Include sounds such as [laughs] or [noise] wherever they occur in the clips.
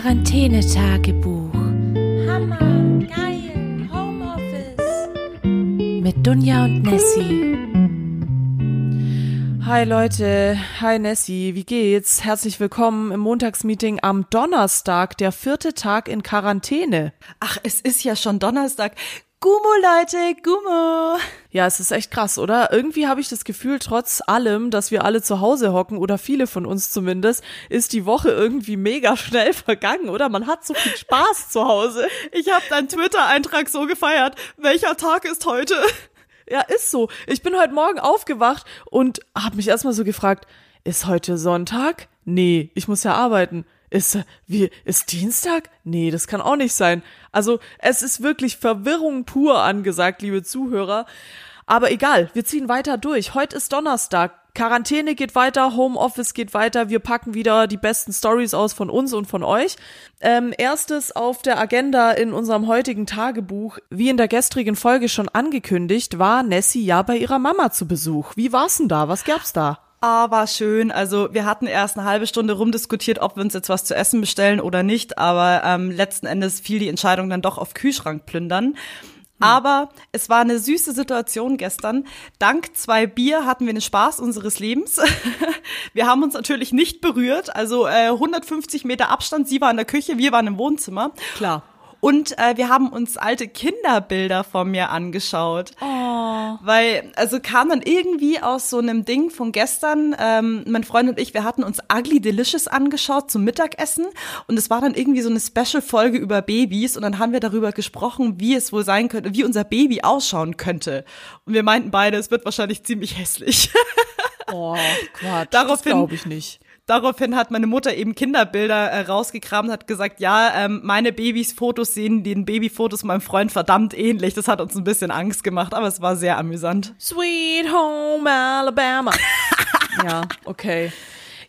Quarantänetagebuch. Hammer, geil, Homeoffice. Mit Dunja und Nessie. Hi Leute, hi Nessie, wie geht's? Herzlich willkommen im Montagsmeeting am Donnerstag, der vierte Tag in Quarantäne. Ach, es ist ja schon Donnerstag. Gummo, Leute, Gummo. Ja, es ist echt krass, oder? Irgendwie habe ich das Gefühl, trotz allem, dass wir alle zu Hause hocken oder viele von uns zumindest, ist die Woche irgendwie mega schnell [laughs] vergangen, oder? Man hat so viel Spaß zu Hause. Ich habe deinen Twitter-Eintrag so gefeiert. Welcher Tag ist heute? Ja, ist so. Ich bin heute Morgen aufgewacht und habe mich erstmal so gefragt, ist heute Sonntag? Nee, ich muss ja arbeiten. Ist, wie, ist Dienstag? Nee, das kann auch nicht sein. Also, es ist wirklich Verwirrung pur angesagt, liebe Zuhörer. Aber egal, wir ziehen weiter durch. Heute ist Donnerstag. Quarantäne geht weiter, Homeoffice geht weiter. Wir packen wieder die besten Stories aus von uns und von euch. Ähm, erstes auf der Agenda in unserem heutigen Tagebuch, wie in der gestrigen Folge schon angekündigt, war Nessie ja bei ihrer Mama zu Besuch. Wie war's denn da? Was gab's da? Ah, war schön. Also wir hatten erst eine halbe Stunde rumdiskutiert, ob wir uns jetzt was zu essen bestellen oder nicht, aber ähm, letzten Endes fiel die Entscheidung dann doch auf Kühlschrank plündern. Aber es war eine süße Situation gestern. Dank zwei Bier hatten wir den Spaß unseres Lebens. [laughs] wir haben uns natürlich nicht berührt. Also äh, 150 Meter Abstand. Sie war in der Küche, wir waren im Wohnzimmer. Klar. Und äh, wir haben uns alte Kinderbilder von mir angeschaut. Oh. Weil, also kam dann irgendwie aus so einem Ding von gestern, ähm, mein Freund und ich, wir hatten uns Ugly Delicious angeschaut zum Mittagessen und es war dann irgendwie so eine Special-Folge über Babys und dann haben wir darüber gesprochen, wie es wohl sein könnte, wie unser Baby ausschauen könnte. Und wir meinten beide, es wird wahrscheinlich ziemlich hässlich. [laughs] Oh, Quatsch. Daraufhin- glaube ich nicht. Daraufhin hat meine Mutter eben Kinderbilder äh, rausgekramt und hat gesagt, ja, ähm, meine Babys Fotos sehen den Babyfotos meinem Freund verdammt ähnlich. Das hat uns ein bisschen Angst gemacht, aber es war sehr amüsant. Sweet Home Alabama. [laughs] ja, okay.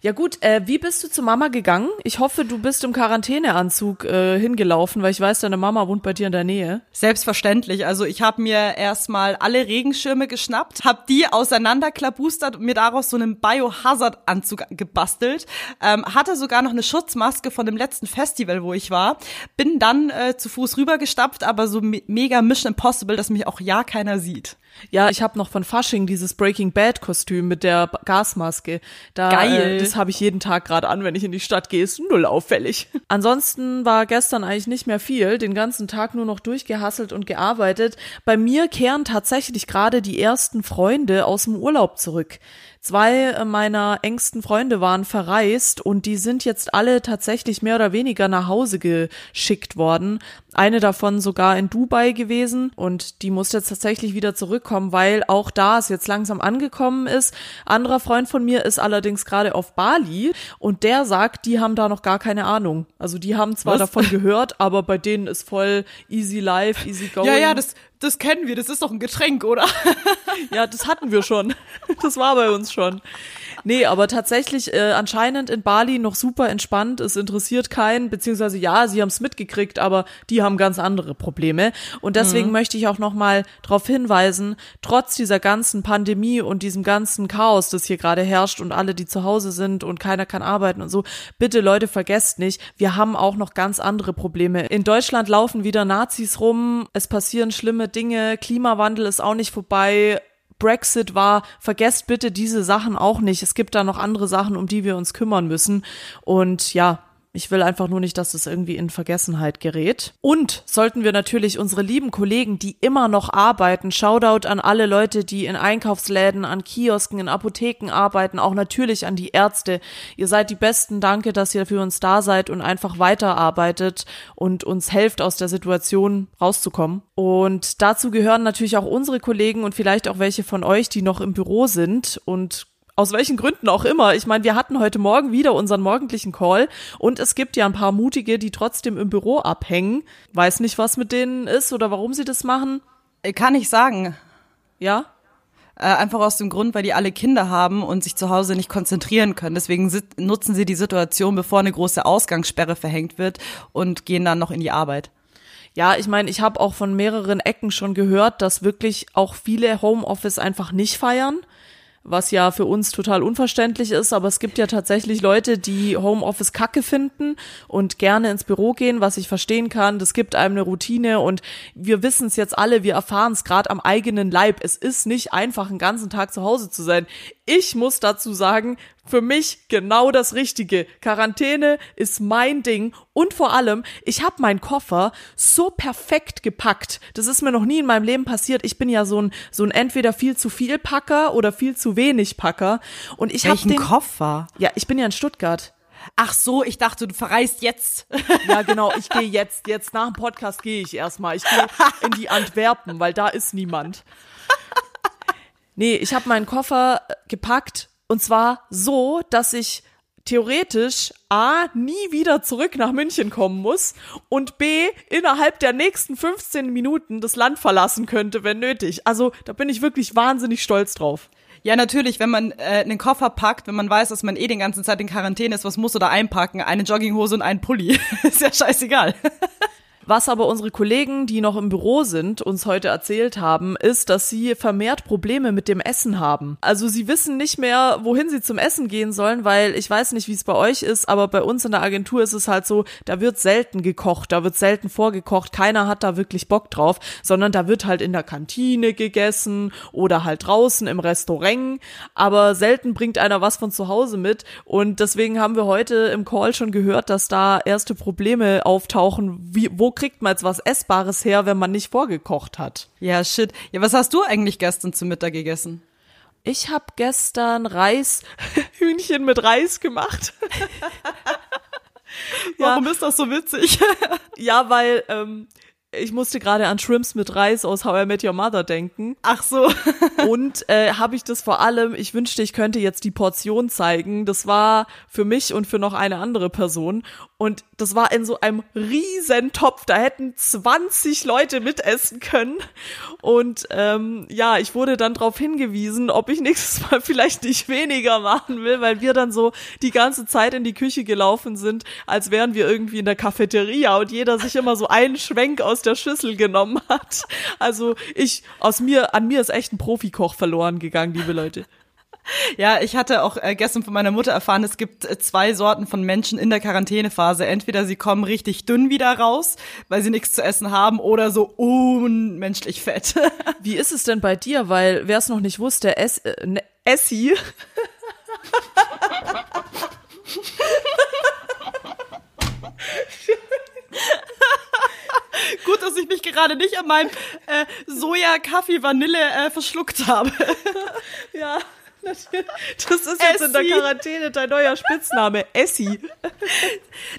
Ja gut, äh, wie bist du zu Mama gegangen? Ich hoffe, du bist im Quarantäneanzug äh, hingelaufen, weil ich weiß, deine Mama wohnt bei dir in der Nähe. Selbstverständlich. Also ich habe mir erstmal alle Regenschirme geschnappt, habe die auseinanderklabustert und mir daraus so einen Biohazard-Anzug gebastelt. Ähm, hatte sogar noch eine Schutzmaske von dem letzten Festival, wo ich war. Bin dann äh, zu Fuß rübergestapft, aber so me mega Mission Impossible, dass mich auch ja keiner sieht. Ja, ich habe noch von Fasching dieses Breaking Bad Kostüm mit der Gasmaske. Da, Geil. Äh, das habe ich jeden Tag gerade an, wenn ich in die Stadt gehe. Ist null auffällig. [laughs] Ansonsten war gestern eigentlich nicht mehr viel. Den ganzen Tag nur noch durchgehasselt und gearbeitet. Bei mir kehren tatsächlich gerade die ersten Freunde aus dem Urlaub zurück. Zwei äh, meiner engsten Freunde waren verreist und die sind jetzt alle tatsächlich mehr oder weniger nach Hause geschickt worden. Eine davon sogar in Dubai gewesen und die muss jetzt tatsächlich wieder zurückkommen, weil auch da es jetzt langsam angekommen ist. Anderer Freund von mir ist allerdings gerade auf Bali und der sagt, die haben da noch gar keine Ahnung. Also die haben zwar Was? davon gehört, aber bei denen ist voll easy life, easy going. Ja, ja, das, das kennen wir. Das ist doch ein Getränk, oder? Ja, das hatten wir schon. Das war bei uns schon. Nee, aber tatsächlich äh, anscheinend in Bali noch super entspannt. Es interessiert keinen, beziehungsweise ja, sie haben es mitgekriegt, aber die haben ganz andere Probleme. Und deswegen möchte ich auch noch mal darauf hinweisen, trotz dieser ganzen Pandemie und diesem ganzen Chaos, das hier gerade herrscht und alle, die zu Hause sind und keiner kann arbeiten und so, bitte Leute, vergesst nicht, wir haben auch noch ganz andere Probleme. In Deutschland laufen wieder Nazis rum, es passieren schlimme Dinge, Klimawandel ist auch nicht vorbei, Brexit war, vergesst bitte diese Sachen auch nicht. Es gibt da noch andere Sachen, um die wir uns kümmern müssen. Und ja, ich will einfach nur nicht, dass es irgendwie in Vergessenheit gerät. Und sollten wir natürlich unsere lieben Kollegen, die immer noch arbeiten, Shoutout an alle Leute, die in Einkaufsläden, an Kiosken, in Apotheken arbeiten, auch natürlich an die Ärzte. Ihr seid die Besten. Danke, dass ihr für uns da seid und einfach weiterarbeitet und uns helft, aus der Situation rauszukommen. Und dazu gehören natürlich auch unsere Kollegen und vielleicht auch welche von euch, die noch im Büro sind und aus welchen Gründen auch immer. Ich meine, wir hatten heute Morgen wieder unseren morgendlichen Call und es gibt ja ein paar Mutige, die trotzdem im Büro abhängen. Weiß nicht, was mit denen ist oder warum sie das machen. Kann ich sagen. Ja? Äh, einfach aus dem Grund, weil die alle Kinder haben und sich zu Hause nicht konzentrieren können. Deswegen nutzen sie die Situation, bevor eine große Ausgangssperre verhängt wird und gehen dann noch in die Arbeit. Ja, ich meine, ich habe auch von mehreren Ecken schon gehört, dass wirklich auch viele Homeoffice einfach nicht feiern. Was ja für uns total unverständlich ist, aber es gibt ja tatsächlich Leute, die Homeoffice kacke finden und gerne ins Büro gehen, was ich verstehen kann. Das gibt einem eine Routine und wir wissen es jetzt alle, wir erfahren es gerade am eigenen Leib. Es ist nicht einfach, einen ganzen Tag zu Hause zu sein. Ich muss dazu sagen, für mich genau das Richtige. Quarantäne ist mein Ding und vor allem, ich habe meinen Koffer so perfekt gepackt. Das ist mir noch nie in meinem Leben passiert. Ich bin ja so ein so ein entweder viel zu viel Packer oder viel zu wenig Packer und ich habe den Koffer? Ja, ich bin ja in Stuttgart. Ach so, ich dachte, du verreist jetzt. [laughs] Ja, genau, ich gehe jetzt jetzt nach dem Podcast gehe ich erstmal. Ich gehe in die Antwerpen, weil da ist niemand. Nee, ich habe meinen Koffer gepackt und zwar so, dass ich theoretisch A, nie wieder zurück nach München kommen muss und B, innerhalb der nächsten 15 Minuten das Land verlassen könnte, wenn nötig. Also da bin ich wirklich wahnsinnig stolz drauf. Ja, natürlich, wenn man äh, einen Koffer packt, wenn man weiß, dass man eh den ganzen Zeit in Quarantäne ist, was muss du da einpacken? Eine Jogginghose und einen Pulli. [laughs] ist ja scheißegal. Was aber unsere Kollegen, die noch im Büro sind, uns heute erzählt haben, ist, dass sie vermehrt Probleme mit dem Essen haben. Also sie wissen nicht mehr, wohin sie zum Essen gehen sollen, weil ich weiß nicht, wie es bei euch ist, aber bei uns in der Agentur ist es halt so, da wird selten gekocht, da wird selten vorgekocht, keiner hat da wirklich Bock drauf, sondern da wird halt in der Kantine gegessen oder halt draußen im Restaurant, aber selten bringt einer was von zu Hause mit und deswegen haben wir heute im Call schon gehört, dass da erste Probleme auftauchen, wie, wo kriegt man jetzt was Essbares her, wenn man nicht vorgekocht hat? Ja, shit. Ja, was hast du eigentlich gestern zum Mittag gegessen? Ich habe gestern Reis, [laughs] Hühnchen mit Reis gemacht. [laughs] Warum ist das so witzig? ja, weil ähm, ich musste gerade an Shrimps mit Reis aus How I Met Your Mother denken. Ach so. [laughs] und äh, habe ich das vor allem, ich wünschte, ich könnte jetzt die Portion zeigen. Das war für mich und für noch eine andere Person. Und das war in so einem riesen Topf. Da hätten 20 Leute mitessen können. Und ähm, ja, ich wurde dann darauf hingewiesen, ob ich nächstes Mal [laughs] vielleicht nicht weniger machen will, weil wir dann so die ganze Zeit in die Küche gelaufen sind, als wären wir irgendwie in der Cafeteria und jeder sich immer so einen Schwenk aus der Schüssel genommen hat. Also ich, aus mir, an mir ist echt ein Profikoch verloren gegangen, liebe Leute. Ja, ich hatte auch äh, gestern von meiner Mutter erfahren, es gibt äh, zwei Sorten von Menschen in der Quarantänephase. Entweder sie kommen richtig dünn wieder raus, weil sie nichts zu essen haben, oder so unmenschlich fett. Wie ist es denn bei dir? Weil, wer es noch nicht wusste, es, äh, ne, Essi. Gerade nicht an meinem äh, Soja, Kaffee, Vanille äh, verschluckt habe. [laughs] ja. Das ist jetzt Essi. in der Quarantäne dein neuer Spitzname, Essi.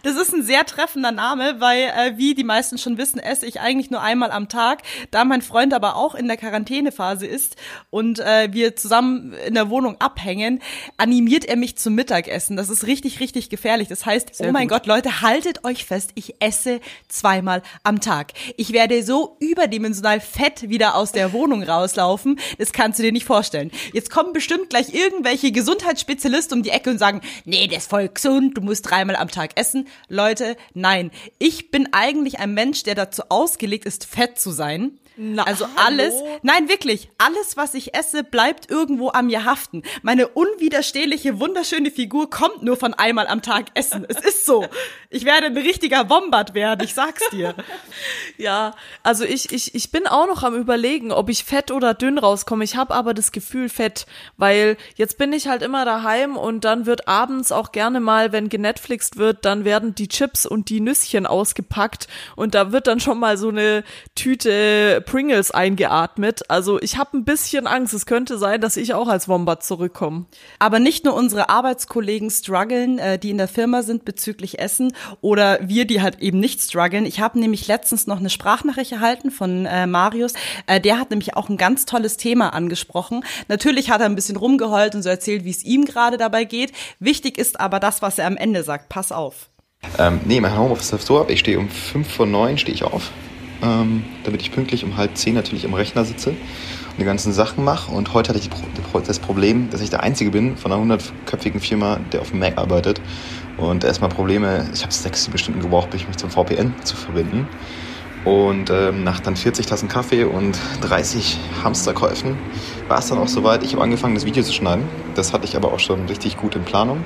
Das ist ein sehr treffender Name, weil, äh, wie die meisten schon wissen, esse ich eigentlich nur einmal am Tag. Da mein Freund aber auch in der Quarantänephase ist und äh, wir zusammen in der Wohnung abhängen, animiert er mich zum Mittagessen. Das ist richtig, richtig gefährlich. Das heißt, sehr oh mein gut. Gott, Leute, haltet euch fest, ich esse zweimal am Tag. Ich werde so überdimensional fett wieder aus der Wohnung rauslaufen. Das kannst du dir nicht vorstellen. Jetzt kommen bestimmt gleich irgendwelche Gesundheitsspezialisten um die Ecke und sagen, nee, der ist voll gesund, du musst dreimal am Tag essen. Leute, nein. Ich bin eigentlich ein Mensch, der dazu ausgelegt ist, fett zu sein. Na, also alles, hallo? nein, wirklich, alles, was ich esse, bleibt irgendwo an mir haften. Meine unwiderstehliche, wunderschöne Figur kommt nur von einmal am Tag essen. Es ist so. Ich werde ein richtiger Bombard werden, ich sag's dir. [laughs] ja, also ich, ich, ich bin auch noch am überlegen, ob ich fett oder dünn rauskomme. Ich habe aber das Gefühl fett, weil jetzt bin ich halt immer daheim und dann wird abends auch gerne mal, wenn genetflixt wird, dann werden die Chips und die Nüsschen ausgepackt und da wird dann schon mal so eine Tüte Pringles eingeatmet. Also ich habe ein bisschen Angst. Es könnte sein, dass ich auch als Wombat zurückkomme. Aber nicht nur unsere Arbeitskollegen strugglen, äh, die in der Firma sind bezüglich Essen oder wir, die halt eben nicht strugglen. Ich habe nämlich letztens noch eine Sprachnachricht erhalten von äh, Marius. Äh, der hat nämlich auch ein ganz tolles Thema angesprochen. Natürlich hat er ein bisschen rumgeheult und so erzählt, wie es ihm gerade dabei geht. Wichtig ist aber das, was er am Ende sagt. Pass auf. Ähm, nee, mein Homeoffice läuft so ab. Ich stehe um fünf vor neun stehe ich auf ähm, damit ich pünktlich um halb zehn natürlich am Rechner sitze und die ganzen Sachen mache. Und heute hatte ich das Problem, dass ich der Einzige bin von einer hundertköpfigen Firma, der auf dem Mac arbeitet. Und erstmal Probleme, ich habe sechs, Stunden gebraucht, mich zum VPN zu verbinden. Und ähm, nach dann 40 Tassen Kaffee und 30 Hamsterkäufen war es dann auch soweit. Ich habe angefangen, das Video zu schneiden. Das hatte ich aber auch schon richtig gut in Planung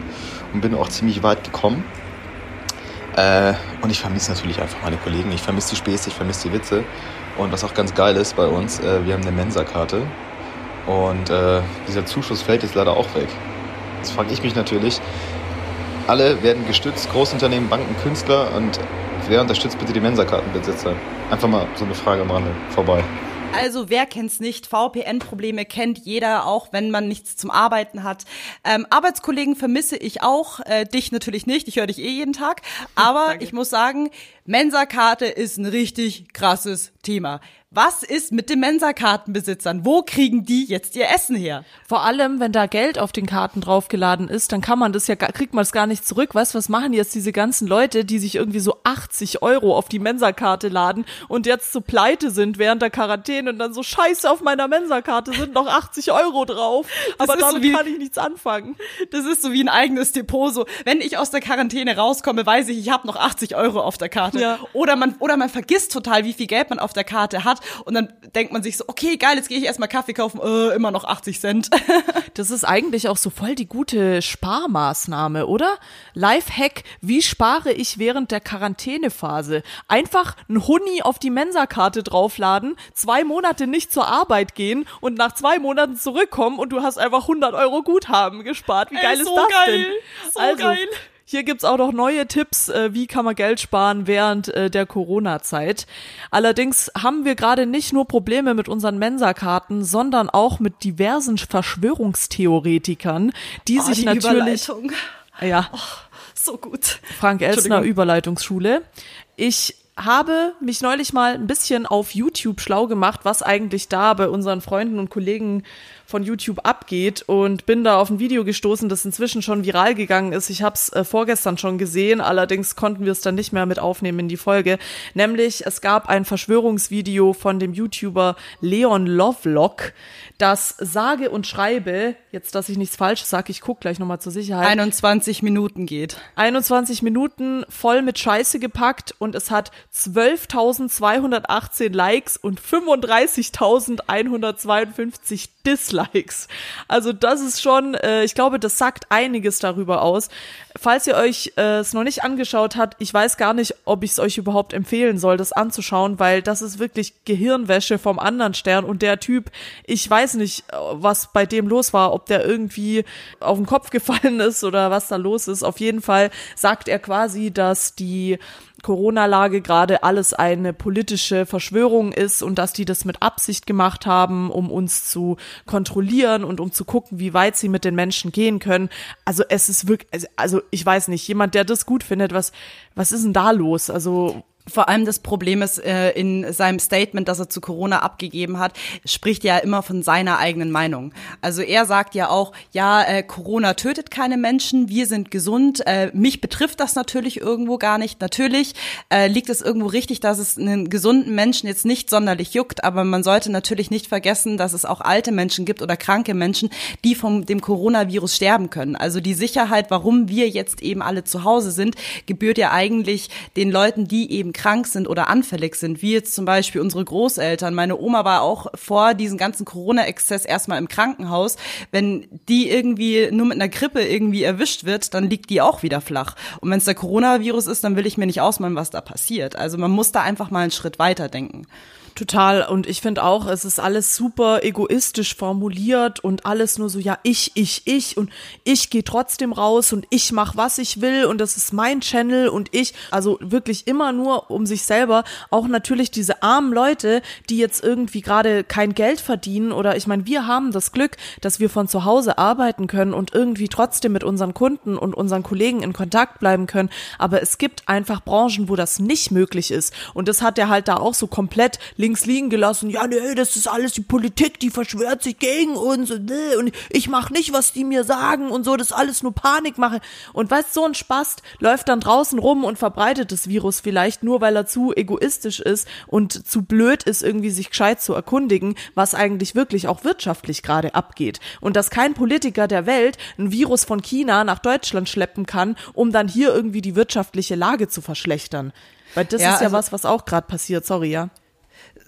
und bin auch ziemlich weit gekommen. Äh, und ich vermisse natürlich einfach meine Kollegen. Ich vermisse die Späße, ich vermisse die Witze. Und was auch ganz geil ist bei uns, äh, wir haben eine Mensa-Karte. Und äh, dieser Zuschuss fällt jetzt leider auch weg. Jetzt frage ich mich natürlich, alle werden gestützt, Großunternehmen, Banken, Künstler und wer unterstützt bitte die Mensa-Kartenbesitzer? Einfach mal so eine Frage am Rande vorbei. Also wer kennt's nicht? VPN-Probleme kennt jeder, auch wenn man nichts zum Arbeiten hat. Ähm, Arbeitskollegen vermisse ich auch, äh, dich natürlich nicht. Ich höre dich eh jeden Tag. [laughs] Aber ich muss sagen, Mensa-Karte ist ein richtig krasses Thema. Was ist mit den Mensa-Kartenbesitzern? Wo kriegen die jetzt ihr Essen her? Vor allem, wenn da Geld auf den Karten draufgeladen ist, dann kann man das ja, kriegt man es gar nicht zurück. Weißt du, was machen jetzt diese ganzen Leute, die sich irgendwie so 80 Euro auf die Mensa-Karte laden und jetzt so pleite sind während der Quarantäne und dann so scheiße auf meiner Mensa-Karte sind noch 80 Euro drauf. Das aber ist so damit wie- kann ich nichts anfangen. Das ist so wie ein eigenes Depot. So, wenn ich aus der Quarantäne rauskomme, weiß ich, ich habe noch 80 Euro auf der Karte. Ja. Oder man oder man vergisst total, wie viel Geld man auf der Karte hat und dann denkt man sich so, okay, geil, jetzt gehe ich erstmal Kaffee kaufen, äh, immer noch 80 Cent. [laughs] Das ist eigentlich auch so voll die gute Sparmaßnahme, oder? Lifehack, wie spare ich während der Quarantänephase? Einfach ein Huni auf die Mensa-Karte draufladen, zwei Monate nicht zur Arbeit gehen und nach zwei Monaten zurückkommen und du hast einfach 100 Euro Guthaben gespart. Wie Ey, geil so ist das geil, denn? so also, geil. Hier gibt's auch noch neue Tipps, äh, wie kann man Geld sparen während äh, der Corona-Zeit. Allerdings haben wir gerade nicht nur Probleme mit unseren Mensa-Karten, sondern auch mit diversen Verschwörungstheoretikern, die sich natürlich Überleitung. ja so gut. Frank Entschuldigung. Überleitungsschule. Ich habe mich neulich mal ein bisschen auf YouTube schlau gemacht, was eigentlich da bei unseren Freunden und Kollegen von YouTube abgeht und bin da auf ein Video gestoßen, das inzwischen schon viral gegangen ist. Ich habe es äh, vorgestern schon gesehen, allerdings konnten wir es dann nicht mehr mit aufnehmen in die Folge. Nämlich es gab ein Verschwörungsvideo von dem YouTuber Leon Lovelock, das sage und schreibe, jetzt dass ich nichts Falsches sage, ich guck gleich nochmal zur Sicherheit. 21 Minuten geht. 21 Minuten voll mit Scheiße gepackt und es hat 12.218 Likes und 35.152 Dislikes. Also das ist schon, äh, ich glaube, das sagt einiges darüber aus. Falls ihr euch äh, es noch nicht angeschaut habt, ich weiß gar nicht, ob ich es euch überhaupt empfehlen soll, das anzuschauen, weil das ist wirklich Gehirnwäsche vom anderen Stern und der Typ, ich weiß nicht, äh, was bei dem los war, ob der irgendwie auf den Kopf [laughs] gefallen ist oder was da los ist. Auf jeden Fall sagt er quasi, dass die Corona-Lage gerade alles eine politische Verschwörung ist und dass die das mit Absicht gemacht haben, um uns zu kontrollieren und um zu gucken, wie weit sie mit den Menschen gehen können. Also es ist wirklich, also- also ich weiß nicht, jemand, der das gut findet, was, was ist denn da los? Also Vor allem das Problem ist, äh, in seinem Statement, das er zu Corona abgegeben hat, spricht er ja immer von seiner eigenen Meinung. Also er sagt ja auch, ja, äh, Corona tötet keine Menschen, wir sind gesund. Äh, mich betrifft das natürlich irgendwo gar nicht. Natürlich äh, liegt es irgendwo richtig, dass es einen gesunden Menschen jetzt nicht sonderlich juckt, aber man sollte natürlich nicht vergessen, dass es auch alte Menschen gibt oder kranke Menschen, die vom dem Coronavirus sterben können. Also die Sicherheit, warum wir jetzt eben alle zu Hause sind, gebührt ja eigentlich den Leuten, die eben krank sind oder anfällig sind, wie jetzt zum Beispiel unsere Großeltern. Meine Oma war auch vor diesem ganzen Corona-Exzess erstmal im Krankenhaus. Wenn die irgendwie nur mit einer Grippe irgendwie erwischt wird, dann liegt die auch wieder flach. Und wenn es der Coronavirus ist, dann will ich mir nicht ausmalen, was da passiert. Also man muss da einfach mal einen Schritt weiter denken. Total. Und ich finde auch, es ist alles super egoistisch formuliert und alles nur so, ja, ich, ich, ich und ich gehe trotzdem raus und ich mache, was ich will und das ist mein Channel und ich. Also wirklich immer nur um sich selber. Auch natürlich diese armen Leute, die jetzt irgendwie gerade kein Geld verdienen oder ich meine, wir haben das Glück, dass wir von zu Hause arbeiten können und irgendwie trotzdem mit unseren Kunden und unseren Kollegen in Kontakt bleiben können. Aber es gibt einfach Branchen, wo das nicht möglich ist. Und das hat er halt da auch so komplett links liegen gelassen. Ja, nee, das ist alles die Politik, die verschwört sich gegen uns und, nee, und ich mach nicht, was die mir sagen und so, das alles nur Panikmache. Und weißt, so ein Spast läuft dann draußen rum und verbreitet das Virus vielleicht nur, weil er zu egoistisch ist und zu blöd ist, irgendwie sich gescheit zu erkundigen, was eigentlich wirklich auch wirtschaftlich gerade abgeht. Und dass kein Politiker der Welt ein Virus von China nach Deutschland schleppen kann, um dann hier irgendwie die wirtschaftliche Lage zu verschlechtern. Weil das Ja, ist ja also- was, was auch gerade passiert, sorry, ja.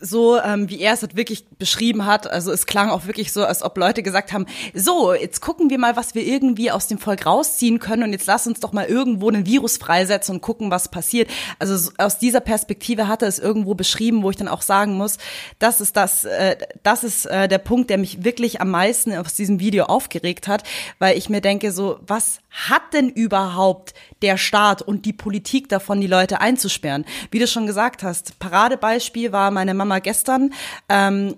So, ähm, wie er es halt wirklich beschrieben hat. Also es klang auch wirklich so, als ob Leute gesagt haben, so, jetzt gucken wir mal, was wir irgendwie aus dem Volk rausziehen können und jetzt lass uns doch mal irgendwo einen Virus freisetzen und gucken, was passiert. Also so, aus dieser Perspektive hat er es irgendwo beschrieben, wo ich dann auch sagen muss, das ist das, äh, das ist äh, der Punkt, der mich wirklich am meisten aus diesem Video aufgeregt hat, weil ich mir denke, so, was hat denn überhaupt der Staat und die Politik davon, die Leute einzusperren? Wie du schon gesagt hast, Paradebeispiel war meine Mama gestern. Ähm,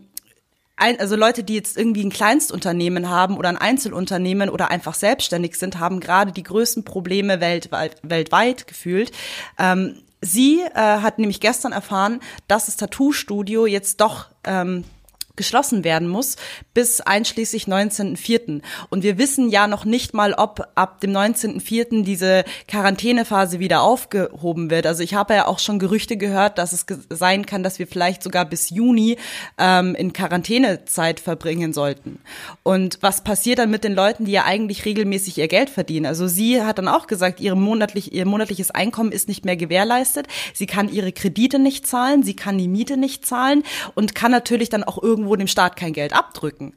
ein, also Leute, die jetzt irgendwie ein Kleinstunternehmen haben oder ein Einzelunternehmen oder einfach selbstständig sind, haben gerade die größten Probleme weltweit, weltweit gefühlt. Ähm, sie äh, hat nämlich gestern erfahren, dass das Tattoo-Studio jetzt doch ähm, geschlossen werden muss bis einschließlich 19.04. Und wir wissen ja noch nicht mal, ob ab dem 19.04. diese Quarantänephase wieder aufgehoben wird. Also ich habe ja auch schon Gerüchte gehört, dass es sein kann, dass wir vielleicht sogar bis Juni ähm, in Quarantänezeit verbringen sollten. Und was passiert dann mit den Leuten, die ja eigentlich regelmäßig ihr Geld verdienen? Also sie hat dann auch gesagt, ihre monatlich, ihr monatliches Einkommen ist nicht mehr gewährleistet. Sie kann ihre Kredite nicht zahlen, sie kann die Miete nicht zahlen und kann natürlich dann auch irgendwo irgendwo dem Staat kein Geld abdrücken.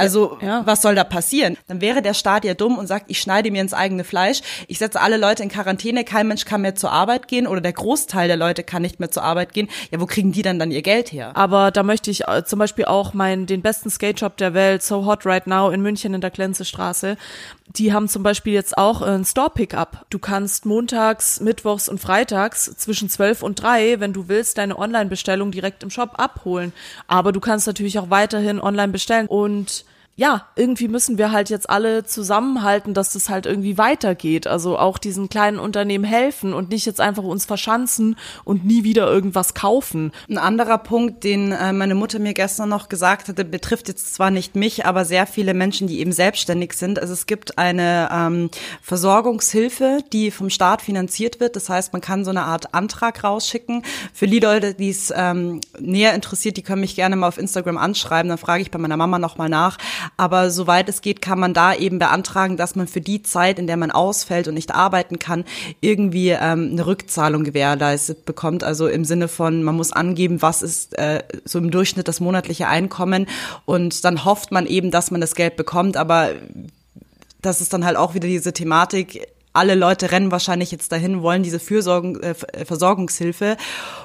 Also ja. was soll da passieren? Dann wäre der Staat ja dumm und sagt, ich schneide mir ins eigene Fleisch, ich setze alle Leute in Quarantäne, kein Mensch kann mehr zur Arbeit gehen oder der Großteil der Leute kann nicht mehr zur Arbeit gehen. Ja, wo kriegen die dann dann ihr Geld her? Aber da möchte ich äh, zum Beispiel auch meinen den besten Skate Shop der Welt, So Hot Right Now in München in der Klenzestraße. Die haben zum Beispiel jetzt auch ein Store-Pickup. Du kannst montags, mittwochs und freitags zwischen 12 und 3, wenn du willst, deine Online-Bestellung direkt im Shop abholen. Aber du kannst natürlich auch weiterhin online bestellen und ja, irgendwie müssen wir halt jetzt alle zusammenhalten, dass das halt irgendwie weitergeht. Also auch diesen kleinen Unternehmen helfen und nicht jetzt einfach uns verschanzen und nie wieder irgendwas kaufen. Ein anderer Punkt, den äh, meine Mutter mir gestern noch gesagt hatte, betrifft jetzt zwar nicht mich, aber sehr viele Menschen, die eben selbstständig sind. Also es gibt eine ähm, Versorgungshilfe, die vom Staat finanziert wird. Das heißt, man kann so eine Art Antrag rausschicken. Für die Leute, die es ähm, näher interessiert, die können mich gerne mal auf Instagram anschreiben. Dann frage ich bei meiner Mama nochmal nach. Aber soweit es geht, kann man da eben beantragen, dass man für die Zeit, in der man ausfällt und nicht arbeiten kann, irgendwie ähm, eine Rückzahlung gewährleistet bekommt. Also im Sinne von, man muss angeben, was ist äh, so im Durchschnitt das monatliche Einkommen und dann hofft man eben, dass man das Geld bekommt. Aber das ist dann halt auch wieder diese Thematik, alle Leute rennen wahrscheinlich jetzt dahin, wollen diese Fürsorgung, äh, Versorgungshilfe.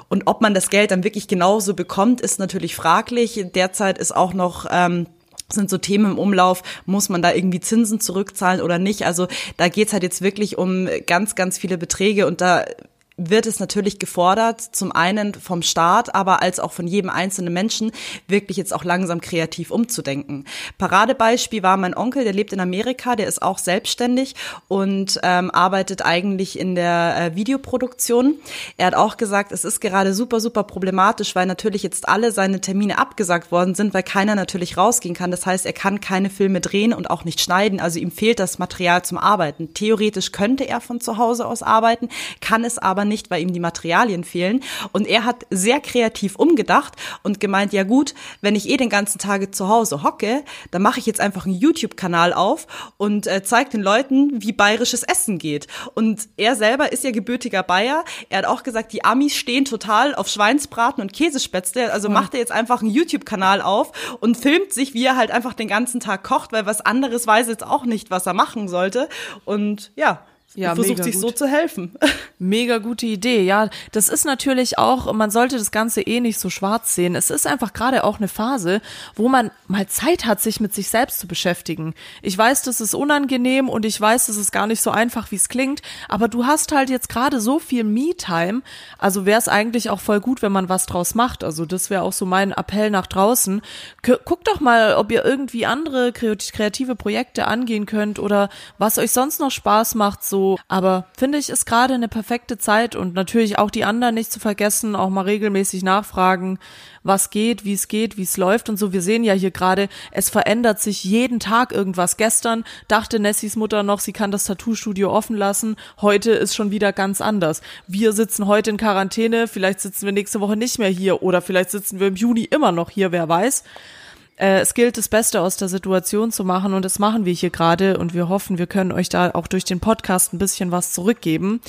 Und ob man das Geld dann wirklich genauso bekommt, ist natürlich fraglich. Derzeit ist auch noch ähm, sind so Themen im Umlauf, muss man da irgendwie Zinsen zurückzahlen oder nicht? Also da geht's halt jetzt wirklich um ganz, ganz viele Beträge und da wird es natürlich gefordert, zum einen vom Staat, aber als auch von jedem einzelnen Menschen, wirklich jetzt auch langsam kreativ umzudenken. Paradebeispiel war mein Onkel, der lebt in Amerika, der ist auch selbstständig und ähm, arbeitet eigentlich in der äh, Videoproduktion. Er hat auch gesagt, es ist gerade super, super problematisch, weil natürlich jetzt alle seine Termine abgesagt worden sind, weil keiner natürlich rausgehen kann. Das heißt, er kann keine Filme drehen und auch nicht schneiden, also ihm fehlt das Material zum Arbeiten. Theoretisch könnte er von zu Hause aus arbeiten, kann es aber nicht, weil ihm die Materialien fehlen. Und er hat sehr kreativ umgedacht und gemeint, ja gut, wenn ich eh den ganzen Tag zu Hause hocke, dann mache ich jetzt einfach einen YouTube-Kanal auf und äh, zeige den Leuten, wie bayerisches Essen geht. Und er selber ist ja gebürtiger Bayer. Er hat auch gesagt, die Amis stehen total auf Schweinsbraten und Käsespätzle. Also macht er jetzt einfach einen YouTube-Kanal auf und filmt sich, wie er halt einfach den ganzen Tag kocht, weil was anderes weiß jetzt auch nicht, was er machen sollte. Und ja, ja, versucht sich gut. so zu helfen. [laughs] Mega gute Idee. Ja, das ist natürlich auch, man sollte das Ganze eh nicht so schwarz sehen. Es ist einfach gerade auch eine Phase, wo man mal Zeit hat, sich mit sich selbst zu beschäftigen. Ich weiß, das ist unangenehm und ich weiß, das ist gar nicht so einfach, wie es klingt, aber du hast halt jetzt gerade so viel Me-Time. Also wäre es eigentlich auch voll gut, wenn man was draus macht. Also das wäre auch so mein Appell nach draußen. Guckt doch mal, ob ihr irgendwie andere kreative Projekte angehen könnt oder was euch sonst noch Spaß macht, so aber finde ich, ist gerade eine perfekte Zeit und natürlich auch die anderen nicht zu vergessen, auch mal regelmäßig nachfragen, was geht, wie es geht, wie es läuft und so. Wir sehen ja hier gerade, es verändert sich jeden Tag irgendwas. Gestern dachte Nessies Mutter noch, sie kann das Tattoo-Studio offen lassen. Heute ist schon wieder ganz anders. Wir sitzen heute in Quarantäne, vielleicht sitzen wir nächste Woche nicht mehr hier oder vielleicht sitzen wir im Juni immer noch hier, wer weiß äh, es gilt, das Beste aus der Situation zu machen und das machen wir hier gerade und wir hoffen, wir können euch da auch durch den Podcast ein bisschen was zurückgeben.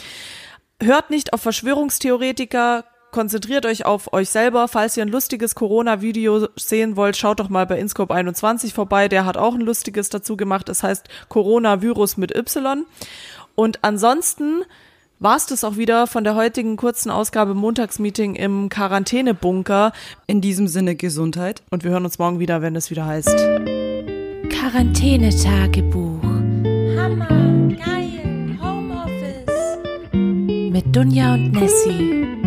Hört nicht auf Verschwörungstheoretiker, konzentriert euch auf euch selber. Falls ihr ein lustiges Corona-Video sehen wollt, schaut doch mal bei Inscope21 vorbei. Der hat auch ein lustiges dazu gemacht. Es heißt Coronavirus mit Y. Und ansonsten war es das auch wieder von der heutigen kurzen Ausgabe Montagsmeeting im Quarantänebunker. In diesem Sinne Gesundheit. Und wir hören uns morgen wieder, wenn es wieder heißt. Quarantänetagebuch Hammer, geil, Homeoffice. mit Dunja und Nessie.